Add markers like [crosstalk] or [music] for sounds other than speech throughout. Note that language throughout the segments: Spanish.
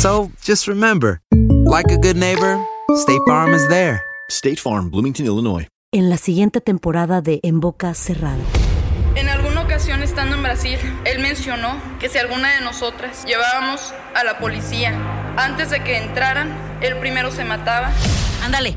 So just remember, like a good neighbor, State Farm is there. State Farm, Bloomington, Illinois. en la siguiente temporada de En Boca Cerrada. En alguna ocasión estando en Brasil, él mencionó que si alguna de nosotras llevábamos a la policía antes de que entraran, él primero se mataba. Ándale,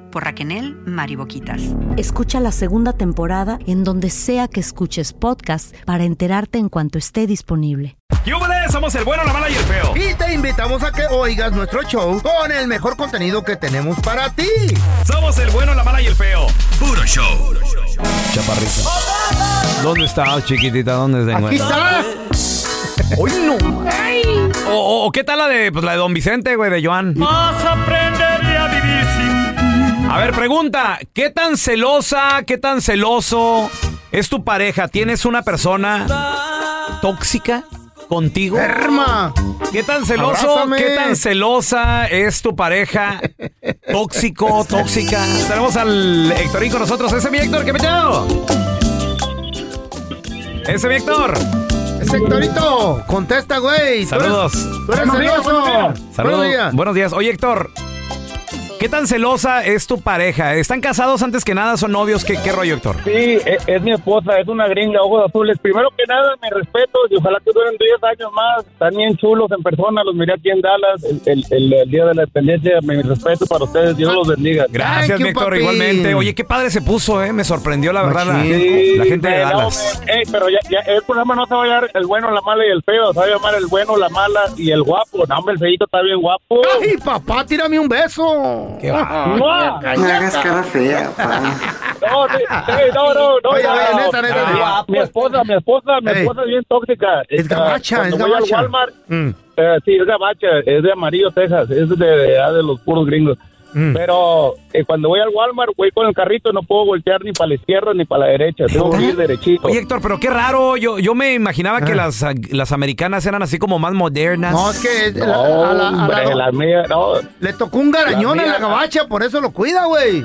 por Raquel Mariboquitas. Escucha la segunda temporada en donde sea que escuches podcast para enterarte en cuanto esté disponible. ¡Yúbales! Somos el bueno, la mala y el feo. Y te invitamos a que oigas nuestro show con el mejor contenido que tenemos para ti. Somos el bueno, la mala y el feo. Puro show. Chaparrita. ¿Dónde estás, chiquitita? ¿Dónde te Aquí encuentras? está. ¡Hoy no! O, o- o qué tal la de, pues, la de Don Vicente, güey, de Joan? Más aprenderé a vivir sin A ver, pregunta. ¿Qué tan celosa, qué tan celoso es tu pareja? ¿Tienes una persona tóxica contigo? Herma. ¿Qué tan celoso, Abrázame. qué tan celosa es tu pareja? Tóxico, tóxica. Tenemos al Héctorín con nosotros. Ese es mi Héctor, ¿qué metido? Ese es mi Héctor. Ese Héctorito, contesta, güey. Tú eres- Saludos. Tú eres Buenos días, celoso. buenos días. Saludos. Buenos días. Buenos días. Oye, Héctor. ¿Qué tan celosa es tu pareja? ¿Están casados antes que nada? ¿Son novios? ¿Qué, qué rollo, Héctor? Sí, es, es mi esposa, es una gringa, ojos azules. Primero que nada, me respeto y ojalá que duren 10 años más. Están bien chulos en persona, los miré aquí en Dallas el, el- el- el día de la independencia. Mi respeto para ustedes, Dios los bendiga. Gracias, Thank you, Héctor, papi. igualmente. Oye, qué padre se puso, ¿eh? Me sorprendió, la verdad, la, Sí, la gente de Dallas. eh, pero ya, ya el programa no se va a llamar el bueno, la mala y el feo, se va a llamar el bueno, la mala y el guapo. No, hombre, el feito está bien guapo. Ay, papá, tírame un beso. Qué va. ¡Mua! fea, No, sí, sí, no, no, no. Oye, no, oye, no. neta, neta, Mi- neta. Mi esposa, mi esposa, mi esposa es bien tóxica. Es gabacha, es gabacha. al Walmart, Mm. eh, sí, es gabacha, es de Amarillo, Texas, es de, de, de los puros gringos. Mm. Pero eh, cuando voy al Walmart, voy con el carrito, no puedo voltear ni para la izquierda ni para la derecha, tengo que ir derechito. Oye, Héctor, pero qué raro. Yo, yo me imaginaba que Ah. las, las americanas eran así como más modernas. No, es que no, la- a la- a la- hombre, la mía, no. le tocó un garañón La a la mía- gabacha, por eso lo cuida, güey.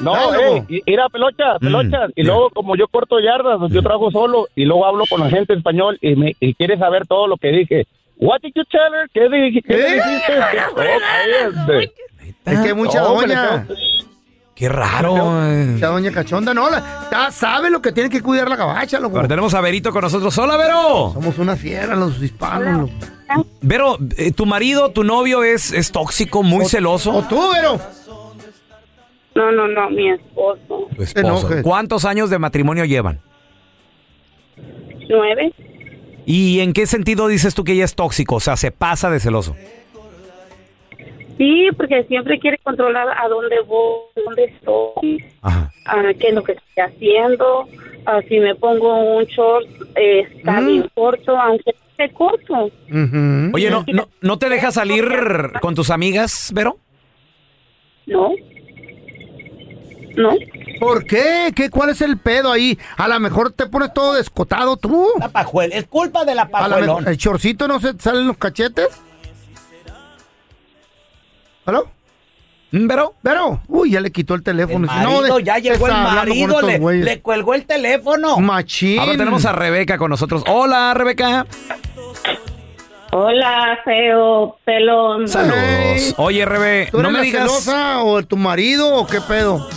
No, eh, loco. y- ir a pelocha, pelocha. Y luego, como yo corto yardas, yo trabajo solo y luego hablo con la gente en español y, me, y quiere saber todo lo que dije. What did you tell her? ¿Qué, di- qué ¿Eh? dijiste? [laughs] Oh. Es que mucha No, doña. Qué raro. eh. Mucha doña cachonda, no. La, ta- sabe lo que tiene que cuidar la gabacha, loco. Pero tenemos a Verito con nosotros. ¡Hola, Vero! Somos una fiera los hispanos, loco. Vero, eh, tu marido, tu novio es, es tóxico, muy O celoso. tú, Vero. No, no, no, mi esposo. Tu esposo. enojes. ¿Cuántos años de matrimonio llevan? Nueve. ¿Y en qué sentido dices tú que ella es tóxico? O sea, se pasa de celoso. Sí, porque siempre quiere controlar a dónde voy, dónde estoy, Ajá. a qué es lo que estoy haciendo. a si me pongo un short, eh, está Mm. bien corto, aunque esté corto. Ujú. Oye, ¿no, no, ¿no te deja salir con tus amigas, Vero? No. no. ¿Por qué? ¿Qué? ¿Cuál es el pedo ahí? A lo mejor te pones todo descotado tú. La pajuel, es culpa de la pajuelón. ¿El chorcito no se te salen los cachetes? ¿Aló? ¿Vero? ¿Vero? Uy, ya le quitó el teléfono. El no, de- ya llegó el marido, le, le cuelgó el teléfono. Machín. Ahora tenemos a Rebeca con nosotros. Hola, Rebeca. Hola, feo, pelón. Saludos. Oye, Rebe, ¿Tú no me la digas. celosa o tu marido o qué pedo?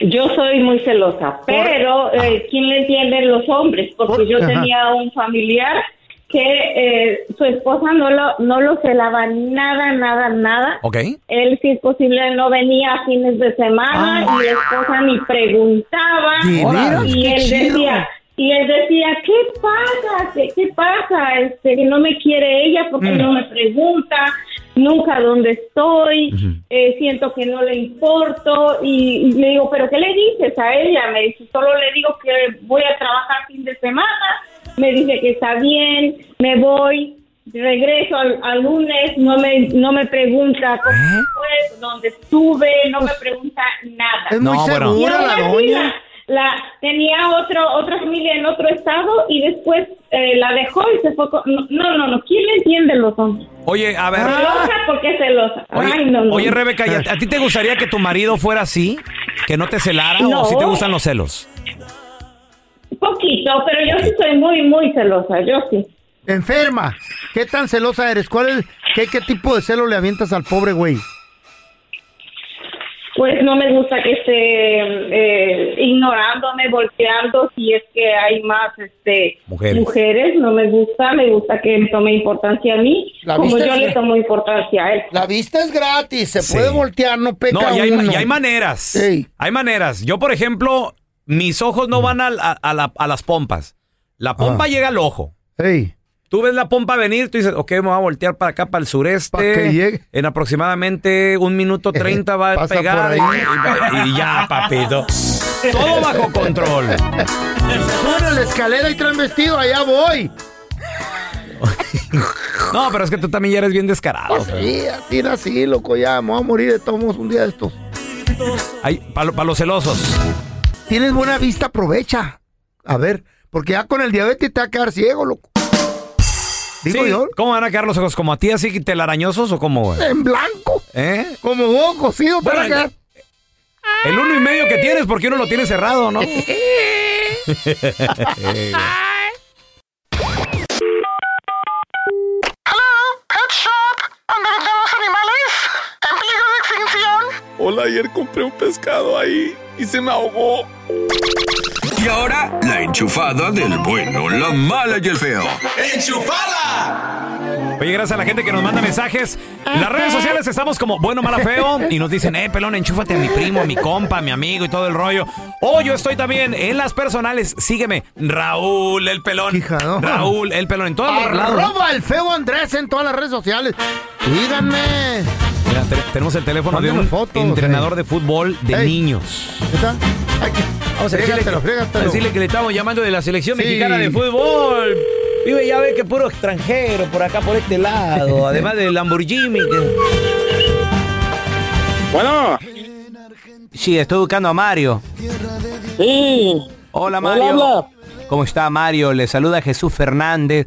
Yo soy muy celosa, pero eh, ¿quién le entiende los hombres? Porque yo Ajá. tenía un familiar que eh, su esposa no lo, no lo celaba nada, nada, nada. Ok. Él, si es posible, no venía a fines de semana y la esposa ni preguntaba. Y él chido. decía, y él decía, ¿qué pasa? ¿Qué, qué pasa? Este, que no me quiere ella porque Mm. no me pregunta, nunca dónde estoy, eh, siento que no le importo y, y le digo, ¿pero qué le dices a ella? Me dice, solo le digo que voy a trabajar fin de semana, me dice que está bien, me voy, regreso al, al lunes, no me, no me pregunta cómo fue, dónde estuve, no me pregunta nada. Es muy No, segura la doña. la, la- tenía otro otra familia en otro estado y después eh, la dejó y se fue con- no no no, quién le entiende los hombres Oye, a ver. celosa porque es celosa Oye, ay no no oye, Rebeca, ¿y a, a ti te gustaría que tu marido fuera así? ¿Que no te celara No. o si te gustan los celos? Poquito pero yo sí soy muy muy celosa yo sí Enferma. ¿Qué tan celosa eres? ¿Cuál es, qué, qué tipo de celo le avientas al pobre güey? pues no me gusta que esté eh, ignorándome volteando si es que hay más este Mujeres. no me gusta me gusta que me tome importancia a mí La como yo es- le tomo importancia a él La vista es gratis, se Sí. puede voltear, no peca No, y hay, uno. y hay maneras. Ey. Hay maneras. Yo, por ejemplo, mis ojos no van al- a, a la- a las pompas. La pompa Ah. llega al ojo. Ey, Tú ves la pompa venir, tú dices, ok, me voy a voltear para acá, para el sureste. Pa' que llegue. En aproximadamente un minuto treinta va a pegar. por ahí. Y, y ya, papito. Todo bajo control. Suben a la escalera y traen vestido, allá voy. No, pero es que tú también ya eres bien descarado. Pues sí, así así, loco, ya, me voy a morir de todos un día de estos. Para los celosos. Tienes buena vista, aprovecha. A ver, porque ya con el diabetes te va a quedar ciego, loco. Digo Sí, yo, ¿Cómo van a quedar los ojos? ¿Como a ti así telarañosos o cómo, güey? en blanco, ¿Eh? como huevo cocido, Bueno, quedar. El uno y medio que tienes, porque uno lo tiene cerrado, ¿no? [laughs] [laughs] Hola, ayer compré un pescado ahí y se me ahogó. Y ahora, la enchufada del bueno, la mala y el feo. Oye, gracias a la gente que nos manda mensajes. En las redes sociales estamos como bueno, mala, feo. Y nos dicen, eh, pelón, enchúfate a mi primo, a mi compa, a mi amigo y todo el rollo. O yo estoy también en las personales. Sígueme, Raúl el pelón. Fijado. Raúl el pelón en todos los lados. Arroba el feo Andrés en todas las redes sociales. Díganme. Mira, te- tenemos el teléfono de un fotos, entrenador ey. de fútbol de Ey. niños. ¿Está? Ay, Vamos a decirle, frégatelo, que, frégatelo. a decirle que le estamos llamando de la selección Sí. mexicana de fútbol. Vive ya ve que puro extranjero por acá, por este lado. [laughs] Además del Lamborghini. que- Bueno, Sí, estoy buscando a Mario. sí. Hola, Hola, Mario. habla. ¿Cómo está, Mario? Le saluda Jesús Fernández.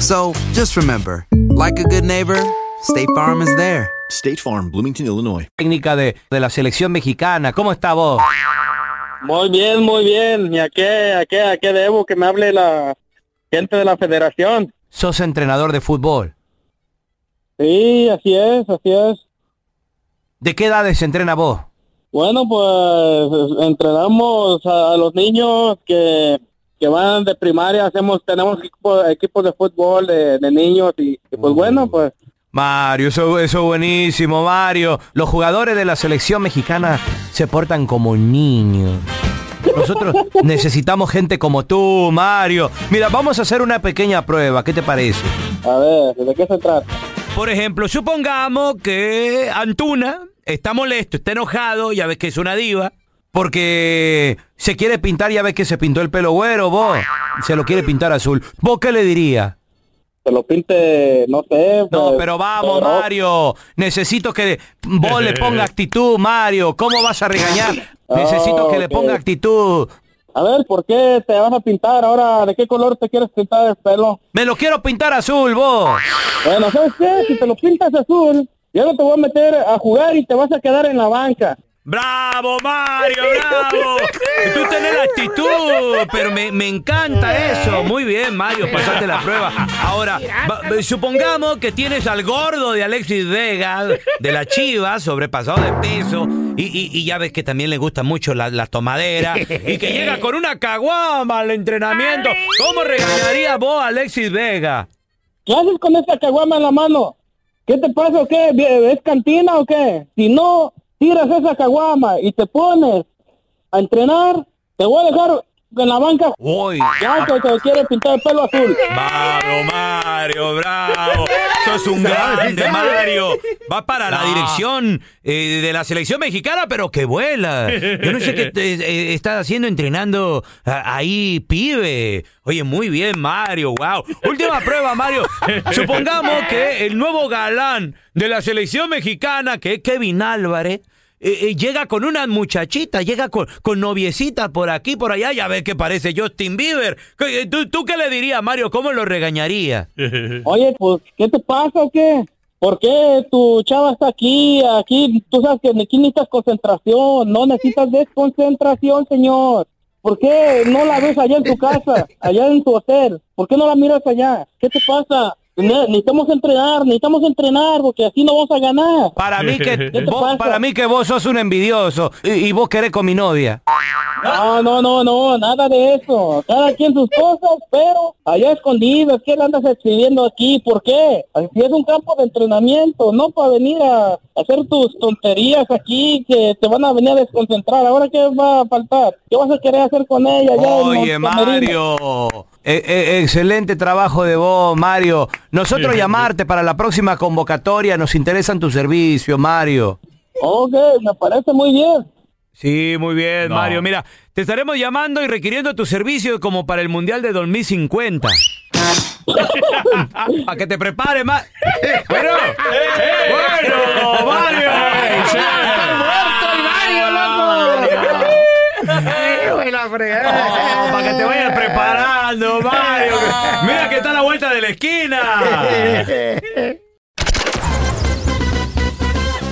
So just remember, like a good neighbor, State Farm is there. State Farm, Bloomington, Illinois. Técnica de, de la selección mexicana. ¿Cómo está vos? Muy bien, muy bien. ¿Y a qué, a qué, a qué debo que me hable la gente de la federación? Sos entrenador de fútbol. Sí, así es, así es. ¿De qué edades entrena vos? Bueno, pues entrenamos a, a los niños que, que van de primaria, hacemos, tenemos equipo- equipos de fútbol de, de niños y, y, pues bueno, pues Mario, eso, eso es buenísimo, Mario. Los jugadores de la selección mexicana se portan como niños. Nosotros [laughs] necesitamos gente como tú, Mario. Mira, vamos a hacer una pequeña prueba. ¿Qué te parece? a ver, ¿de qué se trata? Por ejemplo, supongamos que Antuna está molesto, está enojado, ya ves que es una diva. Porque se quiere pintar, ya ves que se pintó el pelo güero, vos. Se lo quiere pintar azul. ¿Vos qué le dirías? Que lo pinte, no sé. No, pues, pero vamos, pero- Mario. Necesito que vos le ponga [laughs] actitud, Mario. ¿Cómo vas a regañar? Necesito que le ponga actitud. A ver, ¿por qué te vas a pintar ahora? ¿De qué color te quieres pintar el pelo? Me lo quiero pintar azul, vos. Bueno, ¿sabes qué? Si te lo pintas azul, yo no te voy a meter a jugar y te vas a quedar en la banca. ¡Bravo, Mario! ¡Bravo! Tú tenés la actitud, pero me, me encanta eso. Muy bien, Mario, pasaste la prueba. Ahora, va- supongamos que tienes al gordo de Alexis Vega, de la Chiva, sobrepasado de peso, y, y- y ya ves que también le gusta mucho la, la tomadera, y que llega con una caguama al entrenamiento. ¿Cómo regañaría vos a Alexis Vega? ¿Qué haces con esa caguama en la mano? ¿Qué te pasa o qué? ¿Es cantina o qué? Si no tiras esa caguama y te pones a entrenar, te voy a dejar en la banca. Uy. Ya que te quiere pintar el pelo azul. Bravo, Mario, bravo. [laughs] Sos un grande, Mario. [laughs] Va para la dirección eh, de la selección mexicana, pero que vuela. Yo no sé qué [laughs] eh, estás haciendo entrenando a- ahí, pibe. Oye, muy bien, Mario, wow. Última prueba, Mario. Supongamos que el nuevo galán de la selección mexicana, que es Kevin Álvarez, eh, eh, llega con una muchachita, llega con, con noviecita por aquí, por allá, ya ves que parece Justin Bieber. ¿Qué- eh, ¿Tú, tú qué le dirías, Mario? ¿Cómo lo regañaría? [laughs] Oye, pues, ¿qué te pasa o qué? ¿Por qué tu chava está aquí? Aquí, tú sabes que aquí necesitas concentración, no necesitas desconcentración, señor. ¿Por qué no la ves allá en tu casa, allá en tu hotel? ¿Por qué no la miras allá? ¿Qué te pasa? Ne- Necesitamos entrenar, necesitamos entrenar, porque así no vamos a ganar. Para mí que [laughs] ¿Qué te vos, para mí que vos sos un envidioso y, y vos querés con mi novia. No, no, no, no, nada de eso. Cada quien sus cosas, pero allá escondidas. ¿Qué le andas exhibiendo aquí? ¿Por qué? Aquí es un campo de entrenamiento, no para venir a hacer tus tonterías aquí que te van a venir a desconcentrar. ¿Ahora qué va a faltar? ¿Qué vas a querer hacer con ella? allá Oye? Mario. Eh, eh, excelente trabajo de vos, Mario. Nosotros llamarte para la próxima convocatoria, nos interesan tus servicios, Mario. Ok, me parece muy bien. Sí, muy bien, No. Mario. Mira, te estaremos llamando y requiriendo tu servicio como para el Mundial de 2050. [laughs] para que te prepares [laughs] más. Bueno, bueno, Mario. [laughs] Para que te vayas preparando, [laughs] Mario. [laughs] Mira que está a la vuelta de la esquina.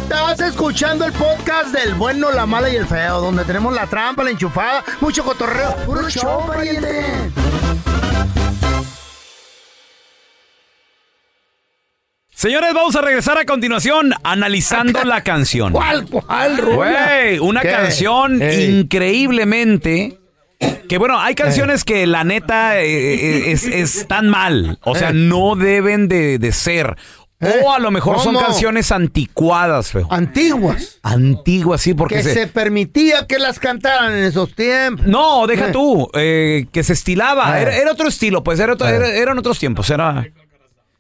Estás escuchando el podcast del bueno, la mala y el feo, donde tenemos la trampa, la enchufada, mucho cotorreo. ¡Puro show, pariente! Señores, vamos a regresar a continuación analizando la canción. ¿Cuál, cuál? Güey, una ¿Qué? canción Ey. increíblemente. Que bueno, hay canciones que la neta eh, eh, es, es tan mal. O sea, no deben de, de ser. O a lo mejor son canciones anticuadas, feo. Antiguas. Antiguas, sí, porque Que se... permitía que las cantaran en esos tiempos. No, deja tú, eh, que se estilaba. Era, era otro estilo, pues era otro- era- eran otros tiempos. Era...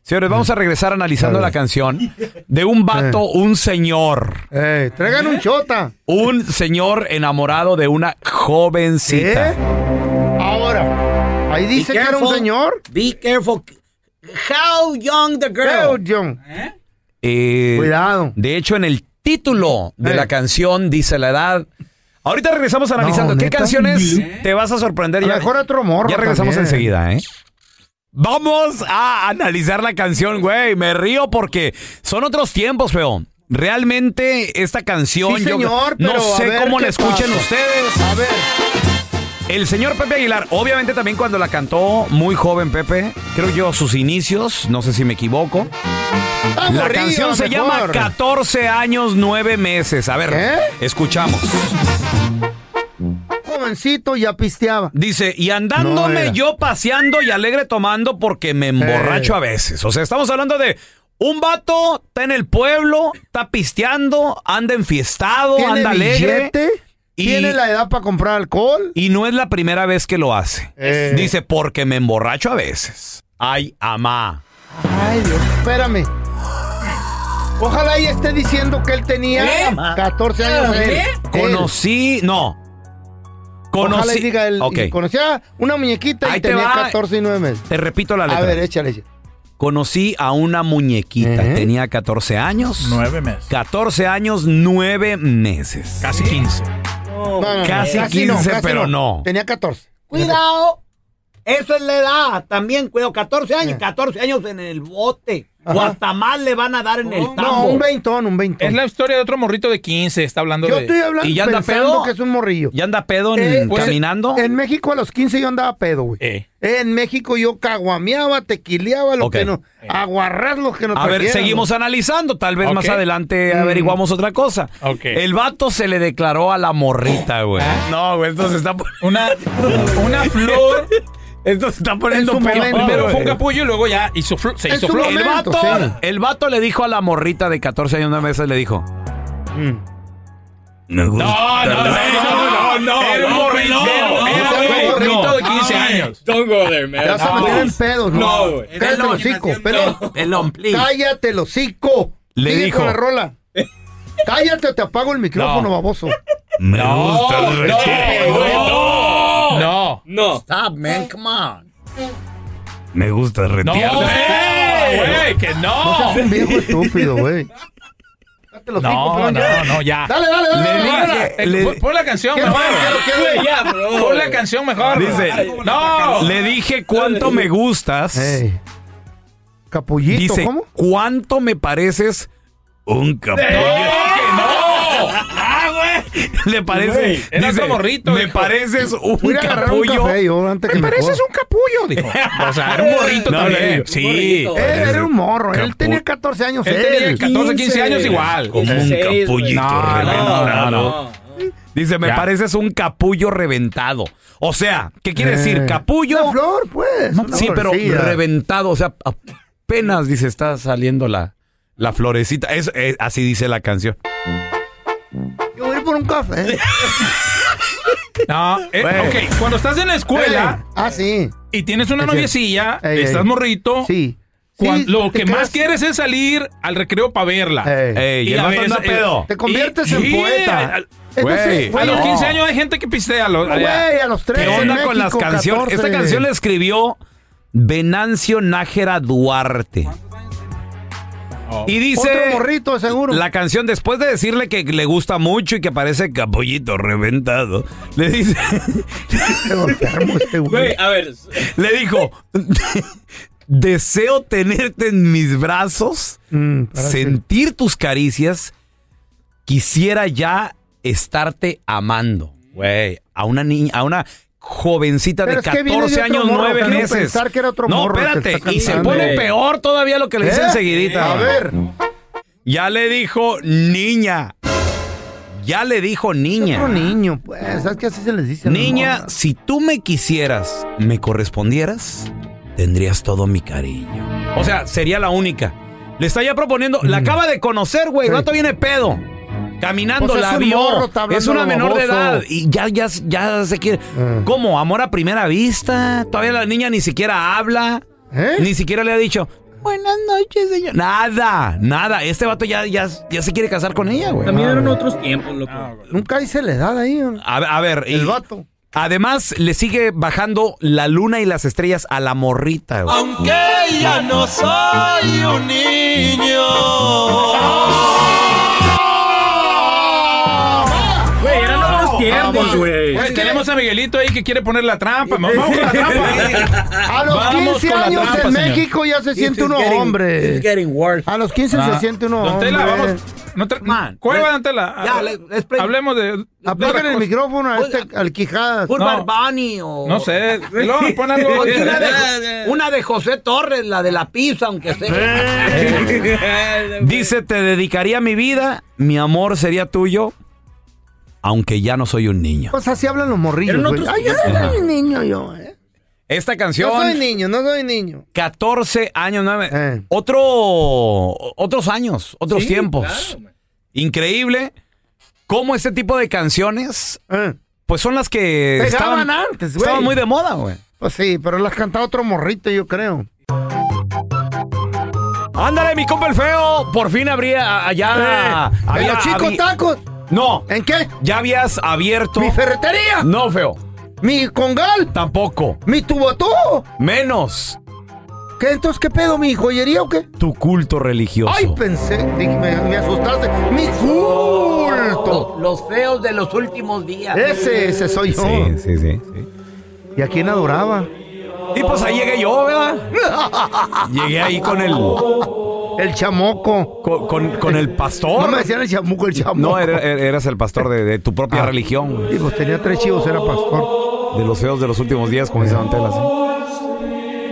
Señores, vamos a regresar analizando la canción de un vato, un señor. Eh, traigan un chota. Un señor enamorado de una jovencita. ¿Eh? Ahora, ahí dice que era un señor. Be careful. How young the girl? How young. Eh, Cuidado. De hecho, en el título de la canción dice la edad. Ahorita regresamos analizando No, qué canciones te vas a sorprender. A Ya, mejor otro morro ya regresamos también. enseguida, ¿eh? Vamos a analizar la canción, güey. Me río porque son otros tiempos, feo. Realmente esta canción, Sí, yo señor, no pero a sé ver cómo la escuchen pasa. ustedes. A ver. El señor Pepe Aguilar, obviamente también cuando la cantó, muy joven Pepe, creo yo sus inicios, no sé si me equivoco. La canción se mejor. llama 14 años 9 meses. A ver, escuchamos. Jovencito ya pisteaba. Dice, y andándome yo paseando y alegre tomando porque me emborracho Eh. a veces. O sea, estamos hablando de un vato, está en el pueblo, está pisteando, anda enfiestado, Tiene anda alegre. billete, y- tiene la edad para comprar alcohol. Y no es la primera vez que lo hace. Eh. Dice, porque me emborracho a veces. Ay, amá. Ay, Dios, espérame. Ojalá y esté diciendo que él tenía ¿Eh? 14 años. él. Él. Conocí, no. Ojalá y Conocí. diga él. Ok. y Conocía una muñequita Ahí y te tenía va. 14 y 9 meses. Te repito la letra. A ver, échale. échale. Conocí a una muñequita. ¿Eh? Tenía 14 años. Nueve meses. 14 años, 9 meses. Casi 15. No, no, no, Casi no, 15, pero no. Tenía 14. Cuidado. Eso es la edad. También, cuidado. 14 años. 14 años en el bote. O Ajá. hasta más le van a dar en el No, tambo. un veintón, un veintón. Es la historia de otro morrito de 15. Está hablando Yo de. estoy hablando ¿Y ya anda pensando pedo? que es un morrillo. ¿Ya anda pedo en- Eh, pues, caminando? En México a los 15 yo andaba pedo, güey. Eh. En México yo caguameaba, tequileaba, lo que no. Aguarrar lo que no A ver, seguimos analizando. Tal vez más adelante Mm. averiguamos otra cosa. Ok. El vato se le declaró a la morrita, güey. ¿Ah? No, güey, esto se está... Una, una flor. Esto se está poniendo En su peor, momento, Primero fue un capullo y luego ya hizo se hizo flor. El vato, sí. el vato le dijo a la morrita de 14 años una vez, le dijo... Mm. Me gusta No, no, no, no, no. Era un morrito. no, Era no, un morrito no. de 15 años. Don't go there, man. Te vas a meter en pedos, ¿no? No. Cállate el hocico, pelón. Pelón, please. Cállate el hocico. Le dijo. la rola. Cállate o te apago el micrófono, No. baboso. Me No, gusta el no, retiro. no, no. Stop, man. Come on. Me gusta el No, güey, que No no. seas un viejo estúpido, güey. No, no, no, ya. Dale, dale, dale. Le dale, dije- dale. Le- pon- la canción ¿Qué mejor. Pon la canción mejor. Dice, No. Le dije cuánto me gustas. Capullito, Dice, ¿cómo? ¿cuánto me pareces un capullo? que no! ¡Ah, güey! [laughs] Le parece. Güey, era dice, morrito, Me dijo. pareces un Voy a agarrar un capullo. café yo antes que Me me pareces un capullo, dijo. O sea, era un [laughs] morrito No, también. no, Sí. Él era un morro. Él Capu- tenía 14 años. Él tenía 14, 15 años igual. Como un 16, capullito No, no, no, no. Dice, me Ya. pareces un capullo reventado. O sea, ¿qué quiere Eh, decir? Capullo. Una flor, pues. una sí, pero reventado. O sea, apenas dice, está saliendo la, la florecita. Es, es- así dice la canción. Yo por un café. [laughs] No, eh, Güey. ok, cuando estás en la escuela Ah, sí. y tienes una Es noviecilla, Ey, estás ey. morrito, Sí. cuan- Sí, lo te que más quedas- quieres es salir al recreo para verla. Ey. Ey, y Y el a vato veces, anda eh, pedo. Te conviertes Y- en poeta. al- Entonces, Güey, A los no. 15 años hay gente que pistea. Lo, a los 13 ¿Qué onda con las canciones? Esta canción la escribió Venancio Nájera Duarte. Y dice Otro morrito, seguro. la canción, después de decirle que le gusta mucho y que parece capullito reventado, le dice, este güey. A ver. le dijo, deseo tenerte en mis brazos, Mm, sentir tus caricias, quisiera ya estarte amando. Güey, a una niña, a una jovencita Pero de es que viene de 14 otro años, morro, 9 quiero meses. pensar que era otro no, morro que espérate, está y se cantando. pone peor todavía lo que le dice ¿Eh? enseguidita. A ver. Ya le dijo niña. Ya le dijo niña. Otro niño, pues. ¿Sabes qué así se les dice? a las Niña, morras? si tú me quisieras, me correspondieras, tendrías todo mi cariño. O sea, sería la única. Le está ya proponiendo, la acaba de conocer, güey. El Mm. Vato viene pedo. Caminando, Pues es la vio. morro, hablando es una menor de edad. Y ya, ya, ya se quiere. Ah. ¿Cómo? ¿Amor a primera vista? Todavía la niña ni siquiera habla. ¿Eh? Ni siquiera le ha dicho. Buenas noches, señor. Nada, nada. Este vato ya, ya, ya se quiere casar con ella, güey. También eran otros tiempos, loco. Nunca hice la edad ahí. A, ver- a ver, El y- vato. Además, le sigue bajando la luna y las estrellas a la morrita, güey. Aunque ya no soy un niño. Tiempos, güey. Tenemos a Miguelito ahí que quiere poner la trampa. Vamos con la trampa. A los Vamos 15 con la años en. México ya se siente uno hombre. A los 15 Ah, se siente uno hombre. Vamos. No. Ya, le- les pre- Hablemos de. Apagan el micrófono a este, al Quijadas. No. Barbani o... No sé. Pon algo. Una, de, [laughs] una de José Torres, la de la pizza, aunque sea. [laughs] Dice, te dedicaría mi vida, mi amor sería tuyo, aunque ya no soy un niño. Pues así hablan los morrillos, güey. otros Ay, yo no soy un niño yo, eh. Esta No canción, soy niño, no soy niño. 14 años, nueve- Eh. otro, otros años, otros Sí, tiempos. Increíble cómo este tipo de canciones, Eh. pues son las que Pegaban estaban, antes, güey. estaban muy de moda, güey. Pues sí, pero las cantaba otro morrito, yo creo. Ándale, mi compa el feo, por fin habría allá. Eh, ¿En había- los chicos había- tacos? No, ¿En qué? ya habías abierto. ¿Mi ferretería? No, feo. ¿Mi congal? Tampoco. ¿Mi tubotó? Menos ¿Qué entonces qué pedo? ¿Mi joyería o qué? tu culto religioso. Ay, pensé, dije, me, me asustaste. ¡Mi culto! Los, los feos de los últimos días. Ese, ese soy yo. Sí, sí, sí, sí. ¿Y a quién adoraba? Y pues ahí llegué yo, ¿verdad? [laughs] Llegué ahí con el. El chamoco. Con, con- con el pastor. No me decían el chamuco, el chamoco. No, era- er- eras el pastor de, de tu propia Ah. religión. Y pues tenía tres chivos, era pastor. De los feos de los últimos días, como dice Don Tela, ¿sí?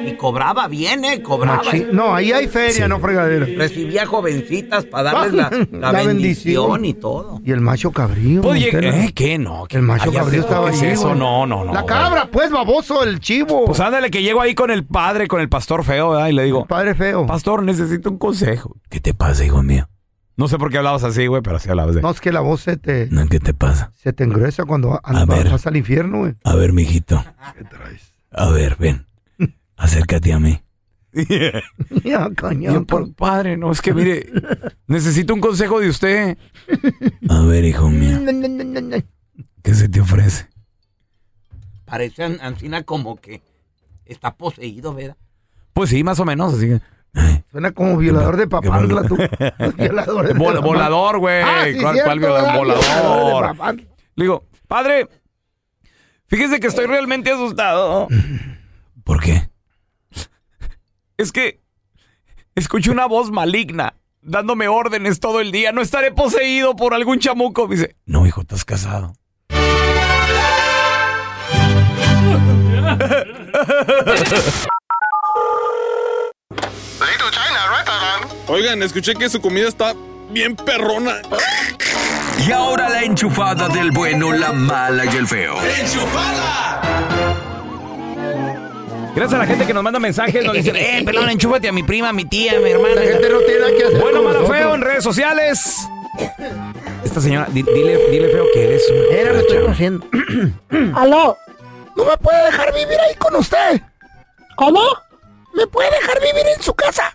Y cobraba bien, ¿eh? Cobraba. Machi- No, ahí hay feria, no fregadera. Recibía jovencitas para darles la, la La bendición, bendición. y todo. Y el macho cabrío. Tela. ¿eh? ¿Qué? No. El macho cabrío estaba ¿qué es ahí, eso? güey. No, no, no. La güey. cabra, pues, baboso, el chivo. Pues ándale, que llego ahí con el padre, con el pastor feo, ¿verdad? Y le digo, Padre feo. pastor, necesito un consejo. ¿Qué te pasa, hijo mío? No sé por qué hablabas así, güey, pero así hablabas de... No, es que la voz se te, No, ¿Qué te pasa? se te engruesa cuando A vas al infierno, güey. A ver, mijito. ¿Qué traes? A ver, ven. Acércate a mí. [laughs] Ya, Y coño. yo, "Por- padre, no, es que mire, [laughs] necesito un consejo de usted. A ver, hijo mío, ¿qué se te ofrece? Parece an- Ancina como que está poseído, ¿verdad? Pues sí, más o menos, así que... Suena como violador de papantla, tú. [laughs] Violador de Vol- Papantla. volador, güey. Ah, sí, ¿Cuál, cierto, cuál viola- ¿verdad? Violador de volador? Papantla. Le digo, padre, fíjese que estoy realmente asustado. ¿Por qué? Es que escuché una voz maligna dándome órdenes todo el día. No estaré poseído por algún chamuco. Me dice, no, hijo, estás casado. Oigan, escuché que su comida está bien perrona. Y ahora la enchufada del bueno, la mala y el feo. Gracias a la gente que nos manda mensajes, nos dicen, eh, pelón, enchúfate a mi prima, a mi tía, a mi hermana. La gente no tiene nada que hacer. Bueno, malo, feo en redes sociales. Esta señora, di- dile, dile feo que eres. Era, me estoy conociendo. [clears throat] ¿Aló? ¿No me puede dejar vivir ahí con usted? ¿Cómo? ¿Me puede dejar vivir en su casa?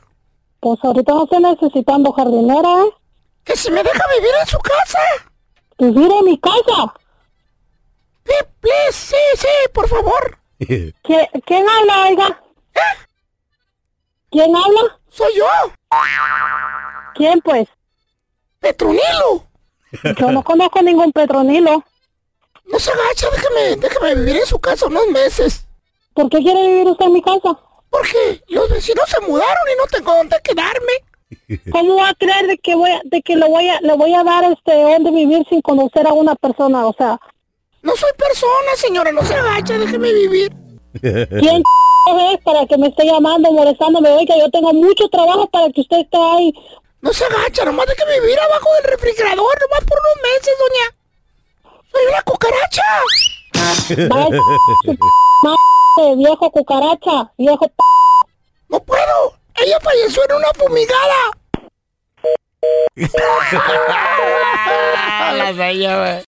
Pues ahorita no estoy necesitando jardinera, ¿eh? ¿Que si me deja vivir en su casa? Vivir en mi casa. Sí, please, sí, sí, por favor. [laughs] ¿Qui- ¿Quién habla, oiga? ¿Quién habla? Soy yo, ¿Quién, pues? Petronilo. Yo no conozco ningún Petronilo. No se agacha, déjame, déjame vivir en su casa unos meses. ¿Por qué quiere vivir usted en mi casa? Porque los vecinos se mudaron y no tengo dónde quedarme. [laughs] ¿Cómo va a creer de que voy a, de que le voy a, le voy a dar este dónde vivir sin conocer a una persona? O sea, No soy persona, señora, no se agacha, déjeme vivir. [laughs] ¿quién es para que me esté llamando, molestándome? Oiga, yo tengo mucho trabajo para que usted esté ahí. No se agacha, nomás déjeme vivir abajo del refrigerador, nomás por unos meses, doña. Soy una cucaracha. Vaya, [laughs] viejo cucaracha, viejo p No puedo. Ella falleció en una fumigada. [laughs]